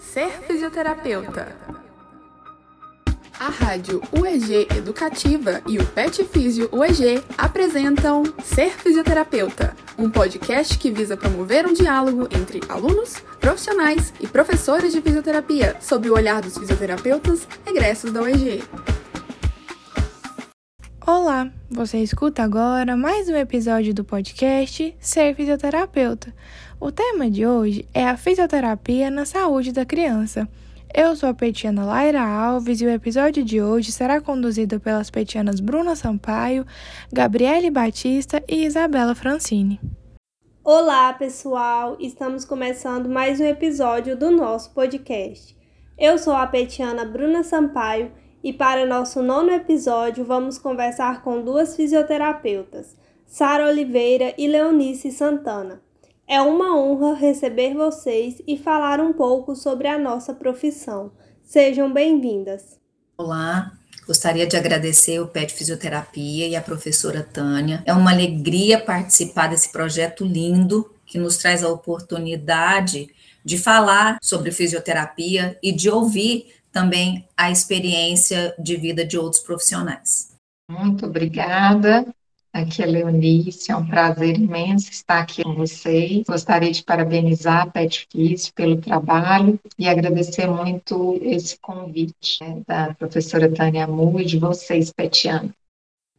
Ser fisioterapeuta. A rádio UEG Educativa e o Pet Físio UEG apresentam Ser Fisioterapeuta, um podcast que visa promover um diálogo entre alunos, profissionais e professores de fisioterapia sob o olhar dos fisioterapeutas egressos da UEG. Olá, você escuta agora mais um episódio do podcast Ser Fisioterapeuta. O tema de hoje é a fisioterapia na saúde da criança. Eu sou a petiana Laira Alves e o episódio de hoje será conduzido pelas petianas Bruna Sampaio, Gabriele Batista e Isabela Francini. Olá, pessoal! Estamos começando mais um episódio do nosso podcast. Eu sou a petiana Bruna Sampaio e para nosso nono episódio vamos conversar com duas fisioterapeutas, Sara Oliveira e Leonice Santana. É uma honra receber vocês e falar um pouco sobre a nossa profissão. Sejam bem-vindas. Olá, Gostaria de agradecer o PET Fisioterapia e a professora Tânia. É uma alegria participar desse projeto lindo que nos traz a oportunidade de falar sobre fisioterapia e de ouvir também a experiência de vida de outros profissionais. Muito obrigada. Aqui é Leonice, é um prazer imenso estar aqui com vocês. Gostaria de parabenizar a Pet Kiss pelo trabalho e agradecer muito esse convite né, da professora Tânia Mu e de vocês, Petiana.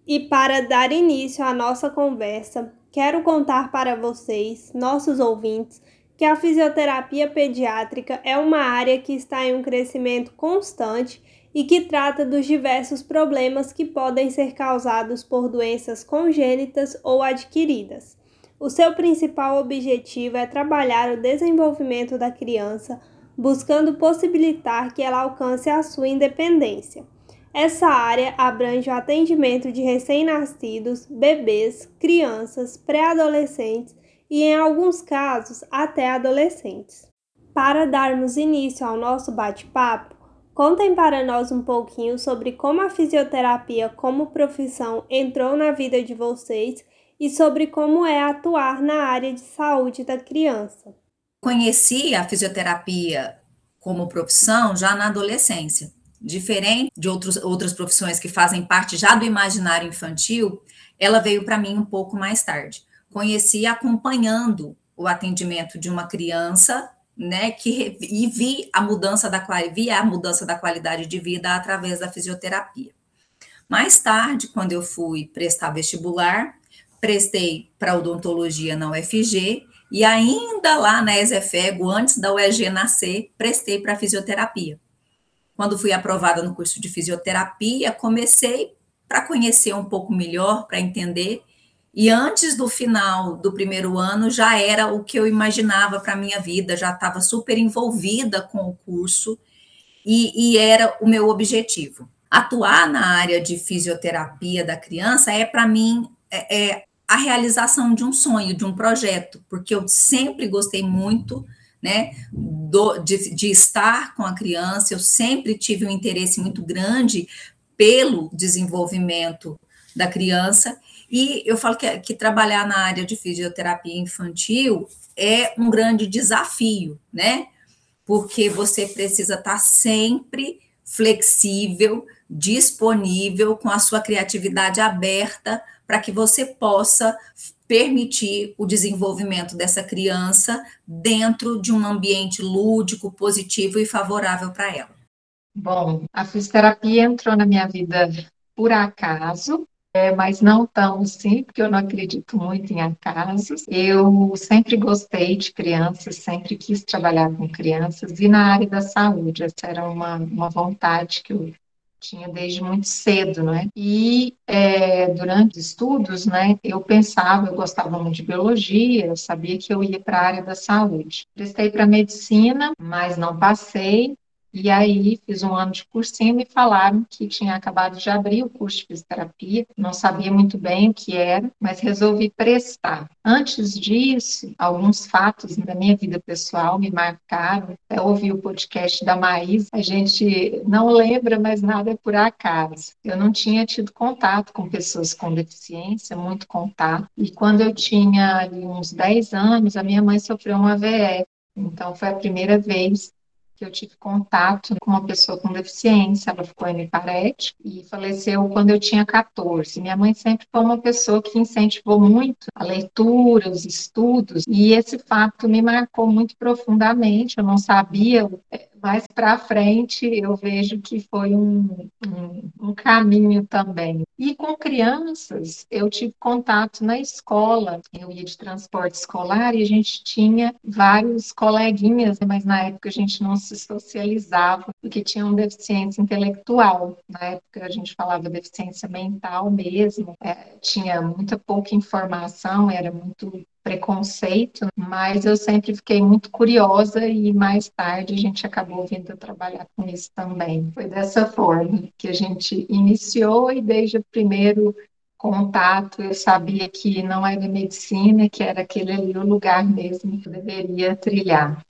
E para dar início à nossa conversa, quero contar para vocês, nossos ouvintes, que a fisioterapia pediátrica é uma área que está em um crescimento constante e que trata dos diversos problemas que podem ser causados por doenças congênitas ou adquiridas. O seu principal objetivo é trabalhar o desenvolvimento da criança, buscando possibilitar que ela alcance a sua independência. Essa área abrange o atendimento de recém-nascidos, bebês, crianças, pré-adolescentes e, em alguns casos, até adolescentes. Para darmos início ao nosso bate-papo, Contem para nós um pouquinho sobre como a fisioterapia como profissão entrou na vida de vocês e sobre como é atuar na área de saúde da criança. Conheci a fisioterapia como profissão já na adolescência. Diferente de outros, outras profissões que fazem parte já do imaginário infantil, ela veio para mim um pouco mais tarde. Conheci acompanhando o atendimento de uma criança né, que e vi a mudança da vi a mudança da qualidade de vida através da fisioterapia. Mais tarde, quando eu fui prestar vestibular, prestei para odontologia na UFG e ainda lá na Exefego, antes da UEG nascer, prestei para fisioterapia. Quando fui aprovada no curso de fisioterapia, comecei para conhecer um pouco melhor, para entender e antes do final do primeiro ano já era o que eu imaginava para a minha vida, já estava super envolvida com o curso e, e, era o meu objetivo. Atuar na área de fisioterapia da criança é, para mim, é, é a realização de um sonho, de um projeto, porque eu sempre gostei muito né, do, de, de estar com a criança, eu sempre tive um interesse muito grande pelo desenvolvimento da criança e eu falo que, que trabalhar na área de fisioterapia infantil é um grande desafio, né? Porque você precisa estar sempre flexível, disponível, com a sua criatividade aberta para que você possa permitir o desenvolvimento dessa criança dentro de um ambiente lúdico, positivo e favorável para ela. Bom, a fisioterapia entrou na minha vida por acaso, é, mas não tão assim, porque eu não acredito muito em acasos. Eu sempre gostei de crianças, sempre quis trabalhar com crianças e na área da saúde. Essa era uma, uma vontade que eu tinha desde muito cedo, né? E é, durante os estudos, né, eu pensava, eu gostava muito de biologia, eu sabia que eu ia para a área da saúde. Prestei para medicina, mas não passei. E aí fiz um ano de cursinho e me falaram que tinha acabado de abrir o curso de fisioterapia, não sabia muito bem o que era, mas resolvi prestar. Antes disso, alguns fatos da minha vida pessoal me marcaram. Eu ouvi o podcast da Maís, a gente não lembra, mas nada é por acaso. Eu não tinha tido contato com pessoas com deficiência, muito contato. E quando eu tinha ali uns 10 anos, a minha mãe sofreu um AVE. Então foi a primeira vez que eu tive contato com uma pessoa com deficiência, ela ficou hemiparética e faleceu quando eu tinha 14. Minha mãe sempre foi uma pessoa que incentivou muito a leitura, os estudos, e esse fato me marcou muito profundamente. Eu não sabia mais para frente eu vejo que foi um, um, um, caminho também. E com crianças, eu tive contato na escola, eu ia de transporte escolar e a gente tinha vários coleguinhas, mas na época a gente não se socializava, porque tinham deficiência intelectual. Na época a gente falava deficiência mental mesmo, é, tinha muita pouca informação, era muito preconceito, mas eu sempre fiquei muito curiosa e mais tarde a gente acabou vindo trabalhar com isso também. Foi dessa forma que a gente iniciou e desde o primeiro contato eu sabia que não era medicina, que era aquele ali o lugar mesmo que eu deveria trilhar.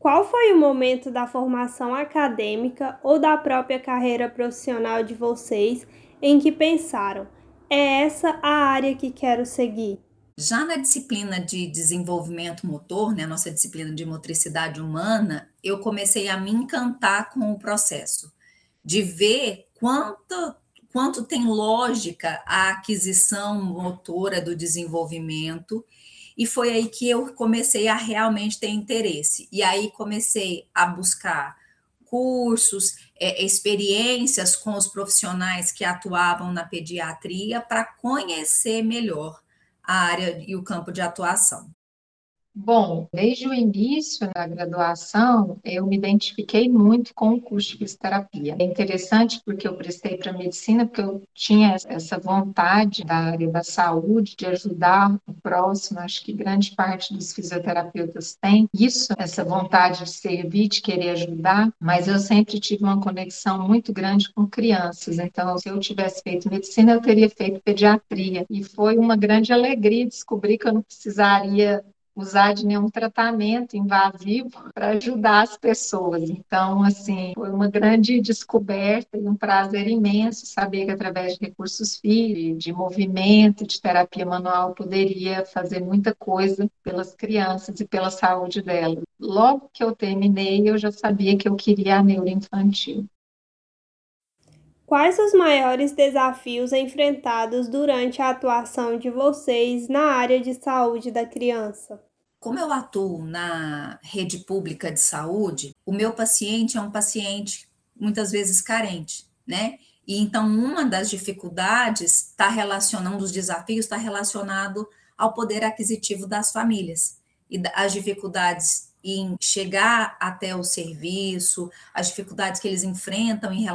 Qual foi o momento da formação acadêmica ou da própria carreira profissional de vocês em que pensaram é essa a área que quero seguir. Já na disciplina de desenvolvimento motor, né, nossa disciplina de motricidade humana, eu comecei a me encantar com o processo, de ver quanto, quanto tem lógica a aquisição motora do desenvolvimento, e foi aí que eu comecei a realmente ter interesse. E aí comecei a buscar cursos, é, experiências com os profissionais que atuavam na pediatria para conhecer melhor a área e o campo de atuação. Bom, desde o início da graduação, eu me identifiquei muito com o curso de fisioterapia. É interessante porque eu prestei para medicina, porque eu tinha essa vontade da área da saúde, de ajudar o próximo. Acho que grande parte dos fisioterapeutas tem isso, essa vontade de servir, de querer ajudar, mas eu sempre tive uma conexão muito grande com crianças. Então, se eu tivesse feito medicina, eu teria feito pediatria. E foi uma grande alegria descobrir que eu não precisaria usar de nenhum tratamento invasivo para ajudar as pessoas. Então, assim, foi uma grande descoberta e um prazer imenso saber que através de recursos físicos, de movimento, de terapia manual, poderia fazer muita coisa pelas crianças e pela saúde delas. Logo que eu terminei, eu já sabia que eu queria a neuroinfantil. Quais os maiores desafios enfrentados durante a atuação de vocês na área de saúde da criança? Como eu atuo na rede pública de saúde, o meu paciente é um paciente muitas vezes carente, né? E então uma das dificuldades está relacionando, um dos desafios está relacionado ao poder aquisitivo das famílias e as dificuldades em chegar até o serviço, as dificuldades que eles enfrentam em,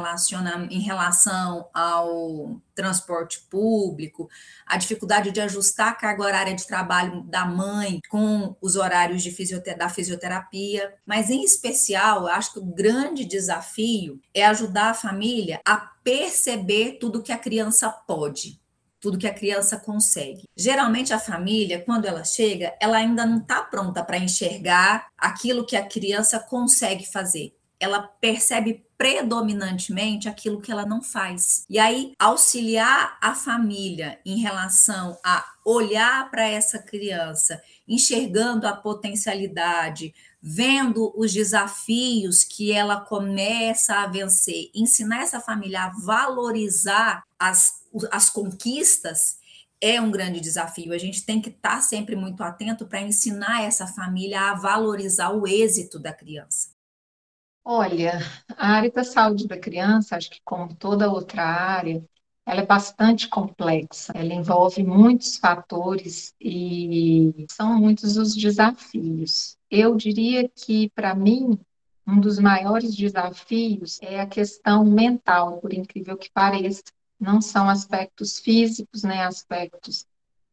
em relação ao transporte público, a dificuldade de ajustar a carga horária de trabalho da mãe com os horários de da fisioterapia, mas em especial, acho que o grande desafio é ajudar a família a perceber tudo que a criança pode tudo que a criança consegue. Geralmente a família, quando ela chega, ela ainda não está pronta para enxergar aquilo que a criança consegue fazer. Ela percebe predominantemente aquilo que ela não faz. E aí, auxiliar a família em relação a olhar para essa criança, enxergando a potencialidade, vendo os desafios que ela começa a vencer, ensinar essa família a valorizar as as conquistas é um grande desafio. A gente tem que estar sempre muito atento para ensinar essa família a valorizar o êxito da criança. Olha, a área da saúde da criança, acho que como toda outra área, ela é bastante complexa. Ela envolve muitos fatores e são muitos os desafios. Eu diria que, para mim, um dos maiores desafios é a questão mental, por incrível que pareça não são aspectos físicos, nem aspectos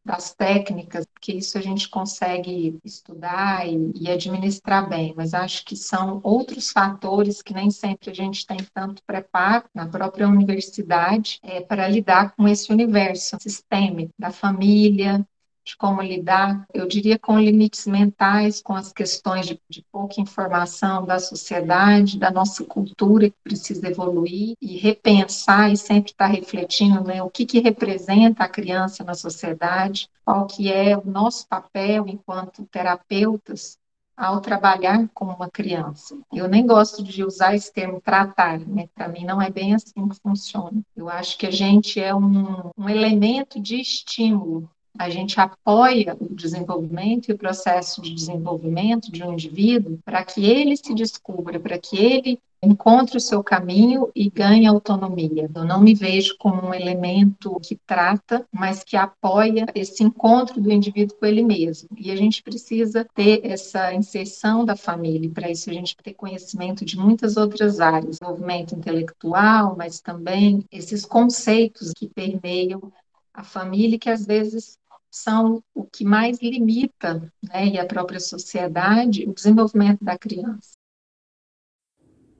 das técnicas, porque isso a gente consegue estudar e, e, administrar bem, mas acho que são outros fatores que nem sempre a gente tem tanto preparo na própria universidade é, para lidar com esse universo sistêmico da família, de como lidar, eu diria, com limites mentais, com as questões de, de, pouca informação da sociedade, da nossa cultura que precisa evoluir e repensar e sempre estar refletindo né, o que, que representa a criança na sociedade, qual que é o nosso papel enquanto terapeutas ao trabalhar com uma criança. Eu nem gosto de usar esse termo tratar, né? Para mim não é bem assim que funciona. Eu acho que a gente é um, um elemento de estímulo a gente apoia o desenvolvimento e o processo de desenvolvimento de um indivíduo para que ele se descubra, para que ele encontre o seu caminho e ganhe autonomia. Eu não me vejo como um elemento que trata, mas que apoia esse encontro do indivíduo com ele mesmo. E a gente precisa ter essa inserção da família, para isso a gente ter conhecimento de muitas outras áreas, desenvolvimento intelectual, mas também esses conceitos que permeiam a família que às vezes são o que mais limita, né, e a própria sociedade, o desenvolvimento da criança.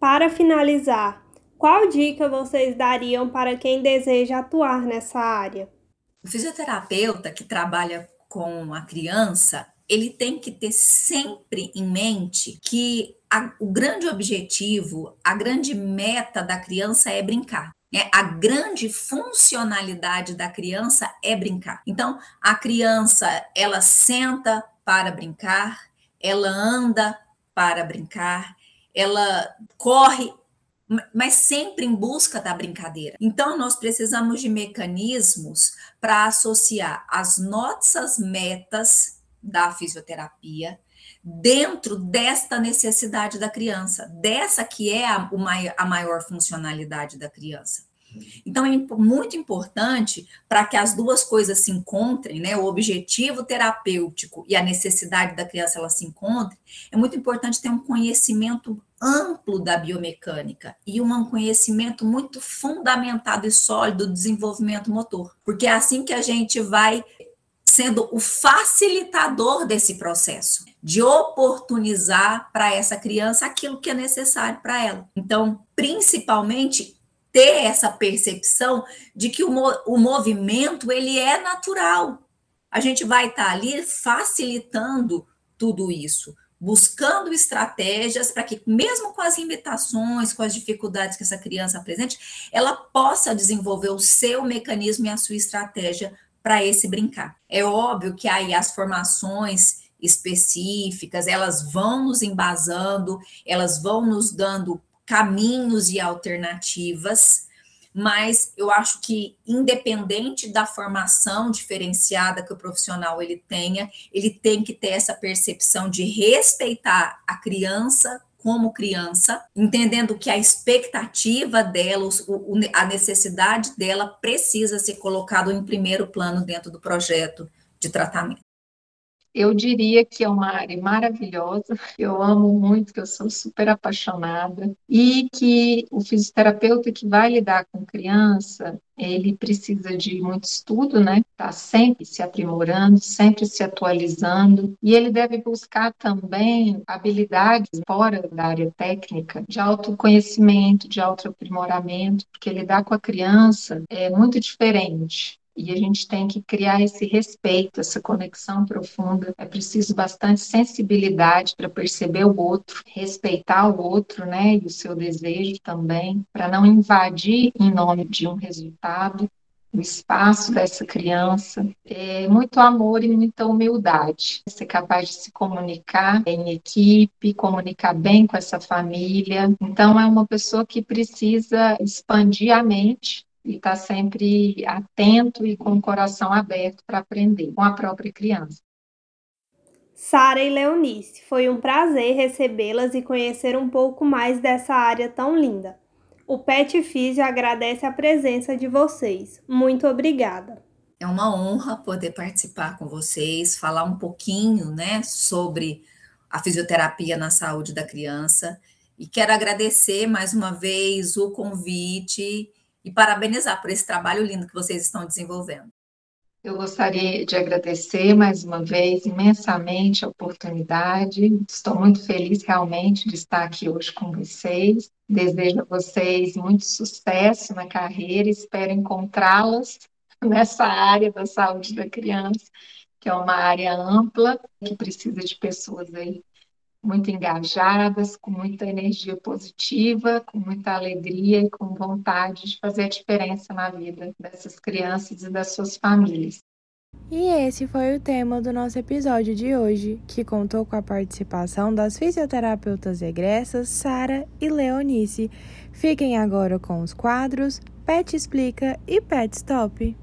Para finalizar, qual dica vocês dariam para quem deseja atuar nessa área? O fisioterapeuta que trabalha com a criança, ele tem que ter sempre em mente que a, o grande objetivo, a grande meta da criança é brincar. É, a grande funcionalidade da criança é brincar. Então, a criança, ela senta para brincar, ela anda para brincar, ela corre, mas sempre em busca da brincadeira. Então, nós precisamos de mecanismos para associar as nossas metas da fisioterapia dentro desta necessidade da criança, dessa que é a, maior funcionalidade da criança. Então, é muito importante para que as duas coisas se encontrem, né? O objetivo terapêutico e a necessidade da criança ela se encontrem, é muito importante ter um conhecimento amplo da biomecânica e um conhecimento muito fundamentado e sólido do desenvolvimento motor, porque é assim que a gente vai sendo o facilitador desse processo, de oportunizar para essa criança aquilo que é necessário para ela. Então, principalmente ter essa percepção de que o, o movimento ele é natural. A gente vai estar tá ali facilitando tudo isso, buscando estratégias para que, mesmo com as limitações, com as dificuldades que essa criança apresente, ela possa desenvolver o seu mecanismo e a sua estratégia para esse brincar. É óbvio que aí as formações específicas, elas vão nos embasando, elas vão nos dando caminhos e alternativas, mas eu acho que independente da formação diferenciada que o profissional ele tenha, ele tem que ter essa percepção de respeitar a criança como criança, entendendo que a expectativa dela, a necessidade dela precisa ser colocado em primeiro plano dentro do projeto de tratamento. Eu diria que é uma área maravilhosa, eu amo muito, que eu sou super apaixonada, e que o fisioterapeuta que vai lidar com criança, ele precisa de muito estudo, né? Tá sempre se aprimorando, sempre se atualizando, e ele deve buscar também habilidades fora da área técnica, de autoconhecimento, de autoaprimoramento, porque lidar com a criança é muito diferente e a gente tem que criar esse respeito, essa conexão profunda. É preciso bastante sensibilidade para perceber o outro, respeitar o outro, né, e o seu desejo também, para não invadir em nome de um resultado o espaço dessa criança, é muito amor e muita humildade. Ser capaz de se comunicar em equipe, comunicar bem com essa família. Então, é uma pessoa que precisa expandir a mente e estar tá sempre atento e com o coração aberto para aprender com a própria criança. Sara e Leonice, foi um prazer recebê-las e conhecer um pouco mais dessa área tão linda. O Pet Físio agradece a presença de vocês. Muito obrigada. É uma honra poder participar com vocês, falar um pouquinho, né, sobre a fisioterapia na saúde da criança. E quero agradecer mais uma vez o convite e parabenizar por esse trabalho lindo que vocês estão desenvolvendo. Eu gostaria de agradecer mais uma vez imensamente a oportunidade. Estou muito feliz realmente de estar aqui hoje com vocês. Desejo a vocês muito sucesso na carreira. Espero encontrá-las nessa área da saúde da criança, que é uma área ampla que precisa de pessoas aí muito engajadas, com muita energia positiva, com muita alegria e com vontade de fazer a diferença na vida dessas crianças e das suas famílias. E esse foi o tema do nosso episódio de hoje, que contou com a participação das fisioterapeutas egressas Sara e Leonice. Fiquem agora com os quadros Pet Explica e Pet Stop.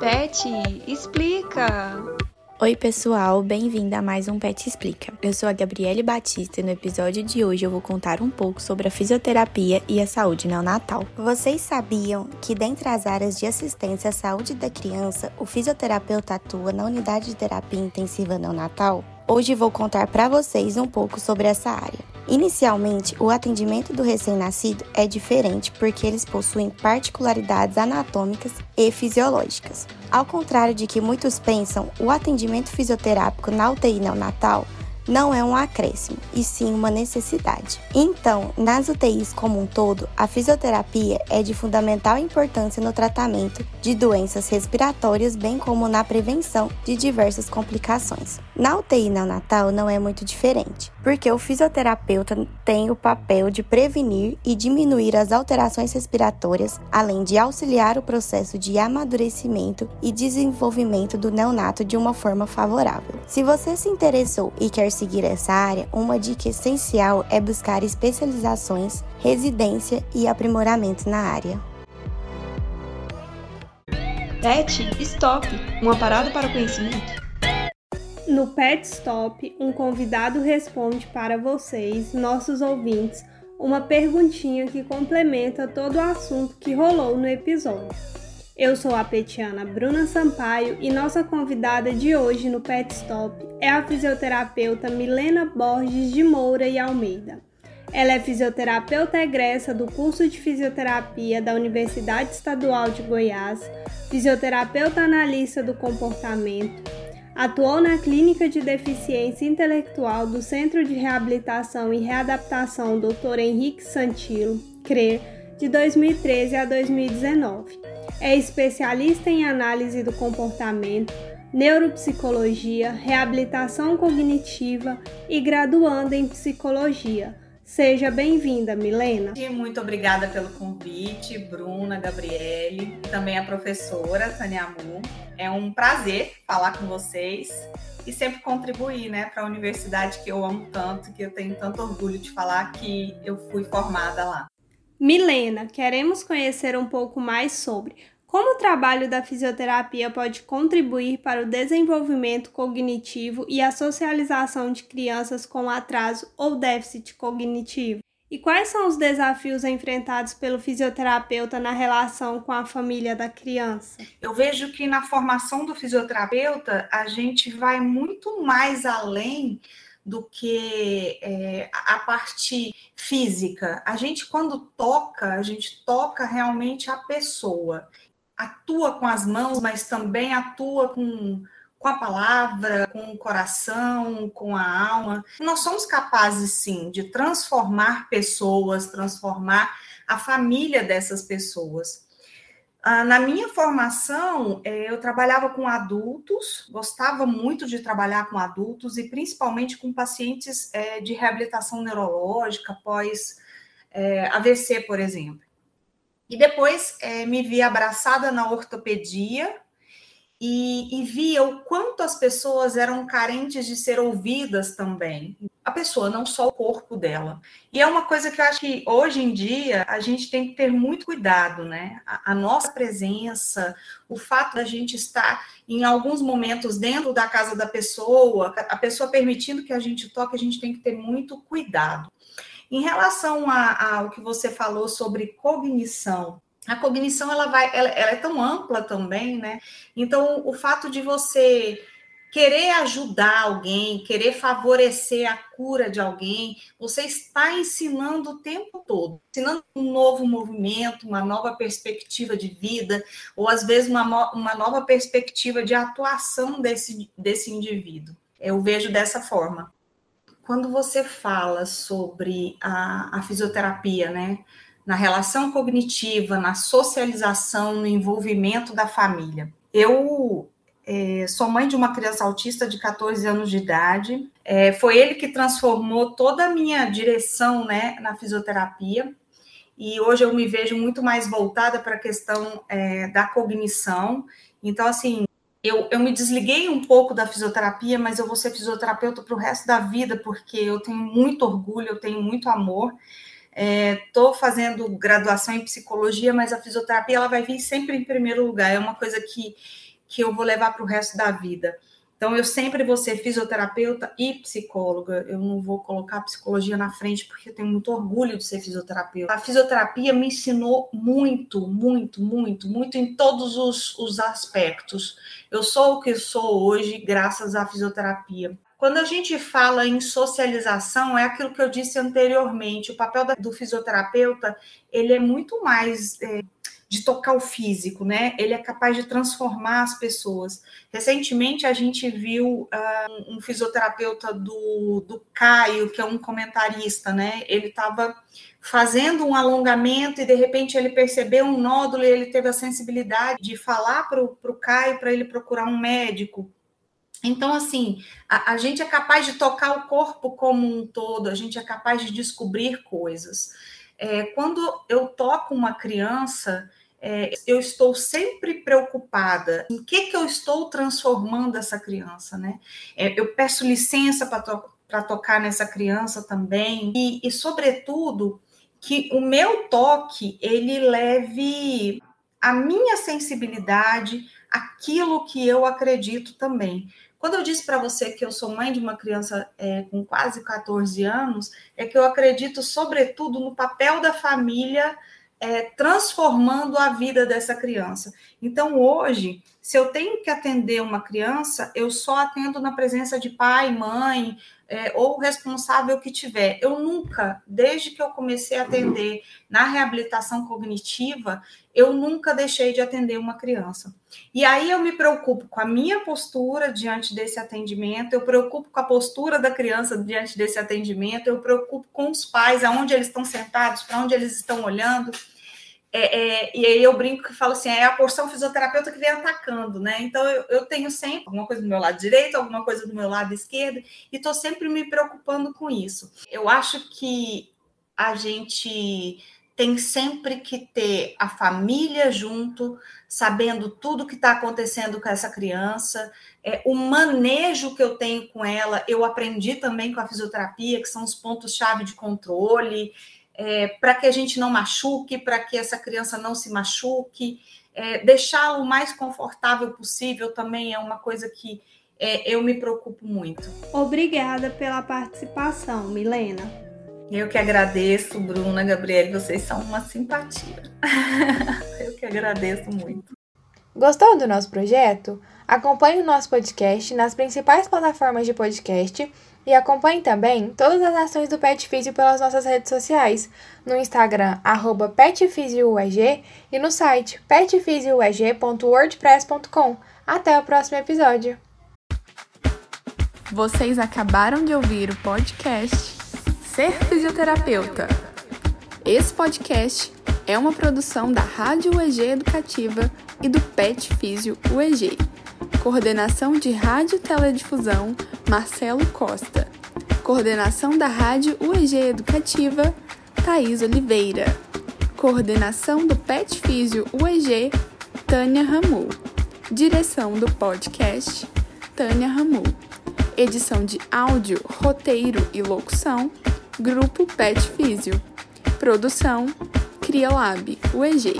Pet Explica! Oi, pessoal, bem-vinda a mais um Pet Explica. Eu sou a Gabriele Batista e no episódio de hoje eu vou contar um pouco sobre a fisioterapia e a saúde neonatal. Vocês sabiam que, dentre as áreas de assistência à saúde da criança, o fisioterapeuta atua na unidade de terapia intensiva neonatal? Hoje vou contar para vocês um pouco sobre essa área. Inicialmente, o atendimento do recém-nascido é diferente porque eles possuem particularidades anatômicas e fisiológicas. Ao contrário de que muitos pensam, o atendimento fisioterápico na UTI neonatal não é um acréscimo, e sim uma necessidade. Então, nas UTIs como um todo, a fisioterapia é de fundamental importância no tratamento de doenças respiratórias, bem como na prevenção de diversas complicações. Na UTI neonatal não é muito diferente, porque o fisioterapeuta tem o papel de prevenir e diminuir as alterações respiratórias, além de auxiliar o processo de amadurecimento e desenvolvimento do neonato de uma forma favorável. Se você se interessou e quer seguir essa área, uma dica essencial é buscar especializações, residência e aprimoramento na área. Pet Stop uma parada para o conhecimento. No Pet Stop, um convidado responde para vocês, nossos ouvintes, uma perguntinha que complementa todo o assunto que rolou no episódio. Eu sou a petiana Bruna Sampaio e nossa convidada de hoje no Pet Stop é a fisioterapeuta Milena Borges de Moura e Almeida. Ela é fisioterapeuta egressa do curso de fisioterapia da Universidade Estadual de Goiás, fisioterapeuta analista do comportamento, atuou na Clínica de Deficiência Intelectual do Centro de Reabilitação e Readaptação Dr. Henrique Santilo, CRER, de 2013 a 2019 é especialista em análise do comportamento, neuropsicologia, reabilitação cognitiva e graduanda em psicologia. Seja bem-vinda, Milena. Muito obrigada pelo convite, Bruna, Gabriele, também a professora Tânia Amu. É um prazer falar com vocês e sempre contribuir né, para a universidade que eu amo tanto, que eu tenho tanto orgulho de falar que eu fui formada lá. Milena, queremos conhecer um pouco mais sobre como o trabalho da fisioterapia pode contribuir para o desenvolvimento cognitivo e a socialização de crianças com atraso ou déficit cognitivo. E quais são os desafios enfrentados pelo fisioterapeuta na relação com a família da criança? Eu vejo que na formação do fisioterapeuta a gente vai muito mais além do que é, a parte física. A gente, quando toca, a gente toca realmente a pessoa. Atua com as mãos, mas também atua com, com a palavra, com o coração, com a alma. Nós somos capazes, sim, de transformar pessoas, transformar a família dessas pessoas. Ah, na minha formação, é, eu trabalhava com adultos, gostava muito de trabalhar com adultos e principalmente com pacientes é, de reabilitação neurológica após é, AVC, por exemplo. E depois me vi abraçada na ortopedia e, e via o quanto as pessoas eram carentes de ser ouvidas também a pessoa, não só o corpo dela. E é uma coisa que eu acho que hoje em dia a gente tem que ter muito cuidado, né? A, a, nossa presença, o fato da gente estar em alguns momentos dentro da casa da pessoa, a pessoa permitindo que a gente toque, a gente tem que ter muito cuidado. Em relação ao que você falou sobre cognição, a cognição ela vai, ela, ela é tão ampla também, né? Então, o fato de você querer ajudar alguém, querer favorecer a cura de alguém, você está ensinando o tempo todo, ensinando um novo movimento, uma nova perspectiva de vida, ou às vezes uma, uma nova perspectiva de atuação desse, desse indivíduo. Eu vejo dessa forma. Quando você fala sobre a, a fisioterapia, né? Na relação cognitiva, na socialização, no envolvimento da família. Eu é, sou mãe de uma criança autista de 14 anos de idade. É, foi ele que transformou toda a minha direção né, na fisioterapia. E hoje eu me vejo muito mais voltada para a questão é, da cognição. Então, assim, eu, eu me desliguei um pouco da fisioterapia, mas eu vou ser fisioterapeuta para o resto da vida, porque eu tenho muito orgulho, eu tenho muito amor. Estou é, fazendo graduação em psicologia, mas a fisioterapia ela vai vir sempre em primeiro lugar. É uma coisa que, que eu vou levar para o resto da vida. Então, eu sempre vou ser fisioterapeuta e psicóloga. Eu não vou colocar psicologia na frente, porque eu tenho muito orgulho de ser fisioterapeuta. A fisioterapia me ensinou muito, muito, muito, muito em todos os, os aspectos. Eu sou o que sou hoje, graças à fisioterapia. Quando a gente fala em socialização, é aquilo que eu disse anteriormente. O papel do fisioterapeuta ele é muito mais é, de tocar o físico, né? Ele é capaz de transformar as pessoas. Recentemente a gente viu uh, um fisioterapeuta do, do Caio, que é um comentarista, né? Ele estava fazendo um alongamento e de repente ele percebeu um nódulo e ele teve a sensibilidade de falar para o Caio para ele procurar um médico. Então, assim, a, a gente é capaz de tocar o corpo como um todo, a gente é capaz de descobrir coisas. É, quando eu toco uma criança, é, eu estou sempre preocupada em que, que eu estou transformando essa criança, né? É, eu peço licença para to tocar nessa criança também, e, e, sobretudo, que o meu toque ele leve a minha sensibilidade, aquilo que eu acredito também. Quando eu disse para você que eu sou mãe de uma criança é, com quase 14 anos, é que eu acredito, sobretudo, no papel da família é, transformando a vida dessa criança. Então, hoje, se eu tenho que atender uma criança, eu só atendo na presença de pai, mãe, é, ou responsável que tiver. Eu nunca, desde que eu comecei a atender na reabilitação cognitiva, eu nunca deixei de atender uma criança. E aí eu me preocupo com a minha postura diante desse atendimento, eu preocupo com a postura da criança diante desse atendimento, eu preocupo com os pais, aonde eles estão sentados, para onde eles estão olhando. É, é, e aí eu brinco que falo assim, é a porção fisioterapeuta que vem atacando, né? Então eu, eu, tenho sempre alguma coisa do meu lado direito, alguma coisa do meu lado esquerdo, e estou sempre me preocupando com isso. Eu acho que a gente tem sempre que ter a família junto, sabendo tudo que está acontecendo com essa criança, é, o manejo que eu tenho com ela, eu aprendi também com a fisioterapia, que são os pontos-chave de controle é, para que a gente não machuque, para que essa criança não se machuque, é, deixá-lo o mais confortável possível também é uma coisa que é, eu me preocupo muito. Obrigada pela participação, Milena. Eu que agradeço, Bruna, Gabriele, vocês são uma simpatia. eu que agradeço muito. Gostou do nosso projeto? Acompanhe o nosso podcast nas principais plataformas de podcast e acompanhe também todas as ações do Pet Physio pelas nossas redes sociais, no Instagram, arroba e no site petfisioueg.wordpress.com. Até o próximo episódio! Vocês acabaram de ouvir o podcast Ser Fisioterapeuta. Esse podcast é uma produção da Rádio UEG Educativa e do Pet Físio UEG. Coordenação de Rádio Teledifusão, Marcelo Costa. Coordenação da Rádio UEG Educativa, Thaís Oliveira. Coordenação do Pet Físio UEG, Tânia Ramu. Direção do podcast, Tânia Ramu. Edição de áudio, roteiro e locução, Grupo Pet Físio. Produção, CriaLab, UEG.